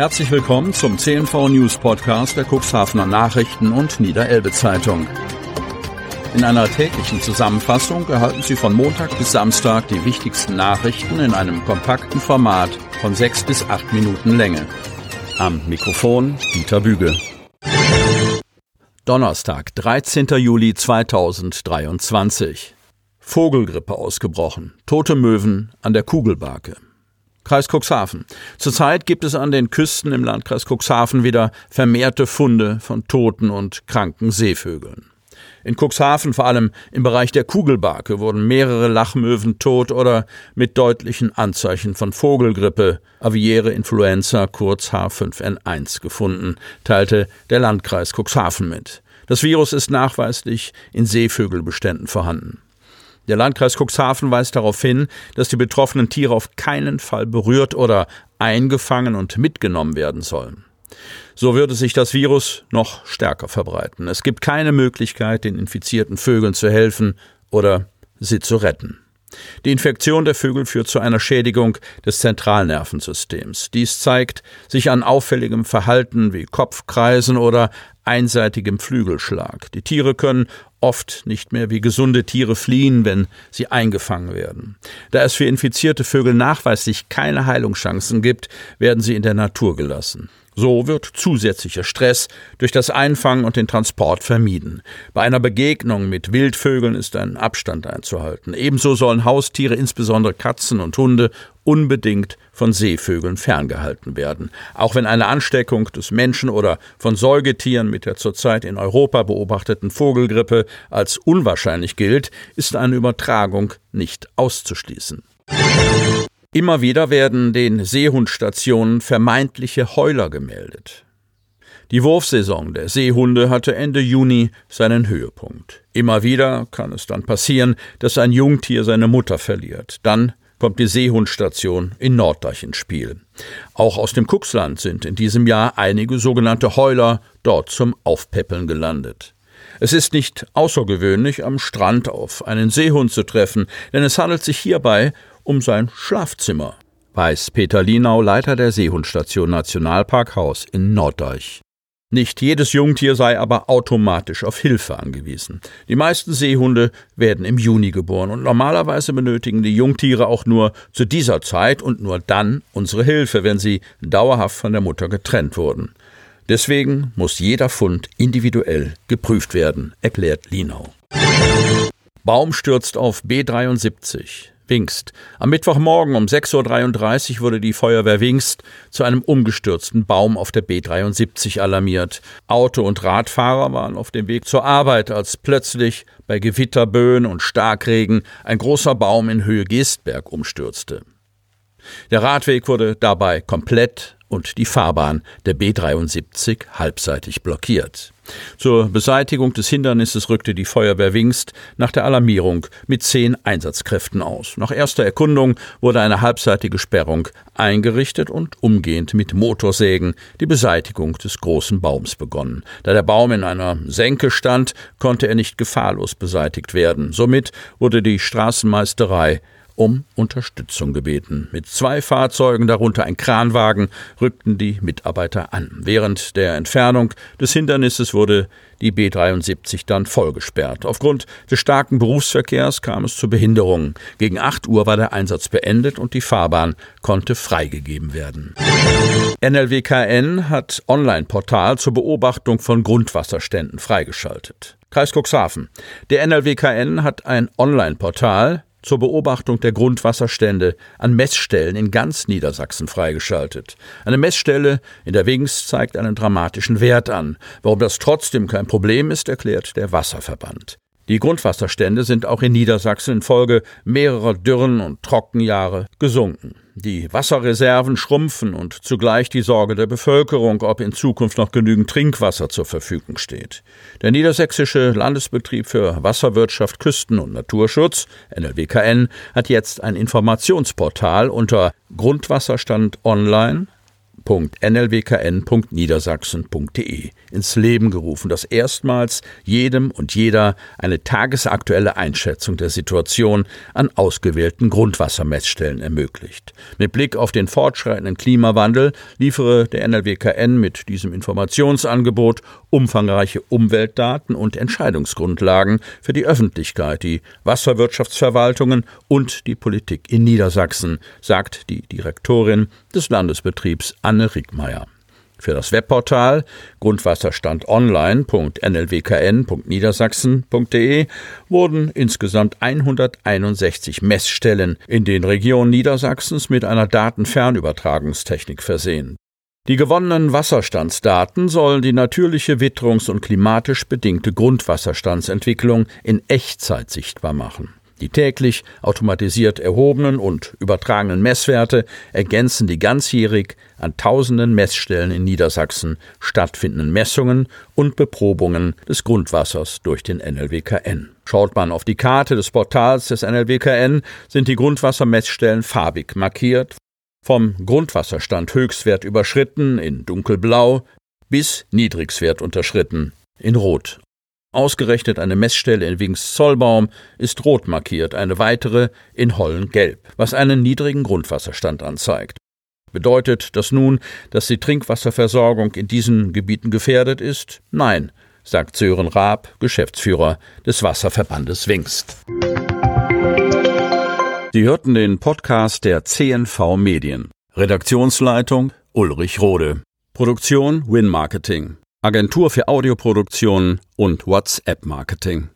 Herzlich willkommen zum CNV News Podcast der Cuxhavener Nachrichten und Niederelbe Zeitung. In einer täglichen Zusammenfassung erhalten Sie von Montag bis Samstag die wichtigsten Nachrichten in einem kompakten Format von sechs bis acht Minuten Länge. Am Mikrofon Dieter Büge. Donnerstag, 13. Juli 2023. Vogelgrippe ausgebrochen. Tote Möwen an der Kugelbarke. Kreis Cuxhaven. Zurzeit gibt es an den Küsten im Landkreis Cuxhaven wieder vermehrte Funde von toten und kranken Seevögeln. In Cuxhaven, vor allem im Bereich der Kugelbarke, wurden mehrere Lachmöwen tot oder mit deutlichen Anzeichen von Vogelgrippe, aviäre Influenza, kurz H5N1, gefunden, teilte der Landkreis Cuxhaven mit. Das Virus ist nachweislich in Seevögelbeständen vorhanden. Der Landkreis Cuxhaven weist darauf hin, dass die betroffenen Tiere auf keinen Fall berührt oder eingefangen und mitgenommen werden sollen. So würde sich das Virus noch stärker verbreiten. Es gibt keine Möglichkeit, den infizierten Vögeln zu helfen oder sie zu retten. Die Infektion der Vögel führt zu einer Schädigung des Zentralnervensystems. Dies zeigt sich an auffälligem Verhalten wie Kopfkreisen oder einseitigem Flügelschlag. Die Tiere können oft nicht mehr wie gesunde Tiere fliehen, wenn sie eingefangen werden. Da es für infizierte Vögel nachweislich keine Heilungschancen gibt, werden sie in der Natur gelassen. So wird zusätzlicher Stress durch das Einfangen und den Transport vermieden. Bei einer Begegnung mit Wildvögeln ist ein Abstand einzuhalten. Ebenso sollen Haustiere, insbesondere Katzen und Hunde, unbedingt von Seevögeln ferngehalten werden. Auch wenn eine Ansteckung des Menschen oder von Säugetieren mit der zurzeit in Europa beobachteten Vogelgrippe als unwahrscheinlich gilt, ist eine Übertragung nicht auszuschließen. Immer wieder werden den Seehundstationen vermeintliche Heuler gemeldet. Die Wurfsaison der Seehunde hatte Ende Juni seinen Höhepunkt. Immer wieder kann es dann passieren, dass ein Jungtier seine Mutter verliert. Dann kommt die Seehundstation in Norddeich ins Spiel. Auch aus dem Kuxland sind in diesem Jahr einige sogenannte Heuler dort zum Aufpäppeln gelandet. Es ist nicht außergewöhnlich, am Strand auf einen Seehund zu treffen, denn es handelt sich hierbei um sein Schlafzimmer, weiß Peter Linau, Leiter der Seehundstation Nationalparkhaus in Norddeich. Nicht jedes Jungtier sei aber automatisch auf Hilfe angewiesen. Die meisten Seehunde werden im Juni geboren und normalerweise benötigen die Jungtiere auch nur zu dieser Zeit und nur dann unsere Hilfe, wenn sie dauerhaft von der Mutter getrennt wurden. Deswegen muss jeder Fund individuell geprüft werden, erklärt Linau. Baum stürzt auf B73. Wingst. Am Mittwochmorgen um 6.33 Uhr wurde die Feuerwehr Wingst zu einem umgestürzten Baum auf der B73 alarmiert. Auto- und Radfahrer waren auf dem Weg zur Arbeit, als plötzlich bei Gewitterböen und Starkregen ein großer Baum in Höhe Geestberg umstürzte. Der Radweg wurde dabei komplett und die Fahrbahn der B73 halbseitig blockiert. Zur Beseitigung des Hindernisses rückte die Feuerwehr Wingst nach der Alarmierung mit zehn Einsatzkräften aus. Nach erster Erkundung wurde eine halbseitige Sperrung eingerichtet und umgehend mit Motorsägen die Beseitigung des großen Baums begonnen. Da der Baum in einer Senke stand, konnte er nicht gefahrlos beseitigt werden. Somit wurde die Straßenmeisterei um Unterstützung gebeten. Mit zwei Fahrzeugen, darunter ein Kranwagen, rückten die Mitarbeiter an. Während der Entfernung des Hindernisses wurde die B73 dann vollgesperrt. Aufgrund des starken Berufsverkehrs kam es zu Behinderungen. Gegen 8 Uhr war der Einsatz beendet und die Fahrbahn konnte freigegeben werden. NLWKN hat Online-Portal zur Beobachtung von Grundwasserständen freigeschaltet. Kreis Cuxhaven. Der NLWKN hat ein Online-Portal zur Beobachtung der Grundwasserstände an Messstellen in ganz Niedersachsen freigeschaltet. Eine Messstelle in der Wings zeigt einen dramatischen Wert an. Warum das trotzdem kein Problem ist, erklärt der Wasserverband. Die Grundwasserstände sind auch in Niedersachsen infolge mehrerer Dürren und Trockenjahre gesunken. Die Wasserreserven schrumpfen und zugleich die Sorge der Bevölkerung, ob in Zukunft noch genügend Trinkwasser zur Verfügung steht. Der Niedersächsische Landesbetrieb für Wasserwirtschaft, Küsten- und Naturschutz, NLWKN, hat jetzt ein Informationsportal unter Grundwasserstand online www.nlwkn.niedersachsen.de ins Leben gerufen, das erstmals jedem und jeder eine tagesaktuelle Einschätzung der Situation an ausgewählten Grundwassermessstellen ermöglicht. Mit Blick auf den fortschreitenden Klimawandel liefere der NLWKN mit diesem Informationsangebot umfangreiche Umweltdaten und Entscheidungsgrundlagen für die Öffentlichkeit, die Wasserwirtschaftsverwaltungen und die Politik in Niedersachsen, sagt die Direktorin des Landesbetriebs Anne Rickmeier. Für das Webportal grundwasserstandonline.nlwkn.niedersachsen.de wurden insgesamt 161 Messstellen in den Regionen Niedersachsens mit einer Datenfernübertragungstechnik versehen. Die gewonnenen Wasserstandsdaten sollen die natürliche witterungs- und klimatisch bedingte Grundwasserstandsentwicklung in Echtzeit sichtbar machen. Die täglich automatisiert erhobenen und übertragenen Messwerte ergänzen die ganzjährig an tausenden Messstellen in Niedersachsen stattfindenden Messungen und Beprobungen des Grundwassers durch den NLWKN. Schaut man auf die Karte des Portals des NLWKN, sind die Grundwassermessstellen farbig markiert, vom Grundwasserstand Höchstwert überschritten in dunkelblau bis Niedrigswert unterschritten in Rot. Ausgerechnet eine Messstelle in Wings-Zollbaum ist rot markiert, eine weitere in Hollen-Gelb, was einen niedrigen Grundwasserstand anzeigt. Bedeutet das nun, dass die Trinkwasserversorgung in diesen Gebieten gefährdet ist? Nein, sagt Sören Raab, Geschäftsführer des Wasserverbandes Wingst. Sie hörten den Podcast der CNV Medien. Redaktionsleitung Ulrich Rode. Produktion Win Marketing. Agentur für Audioproduktion und WhatsApp Marketing.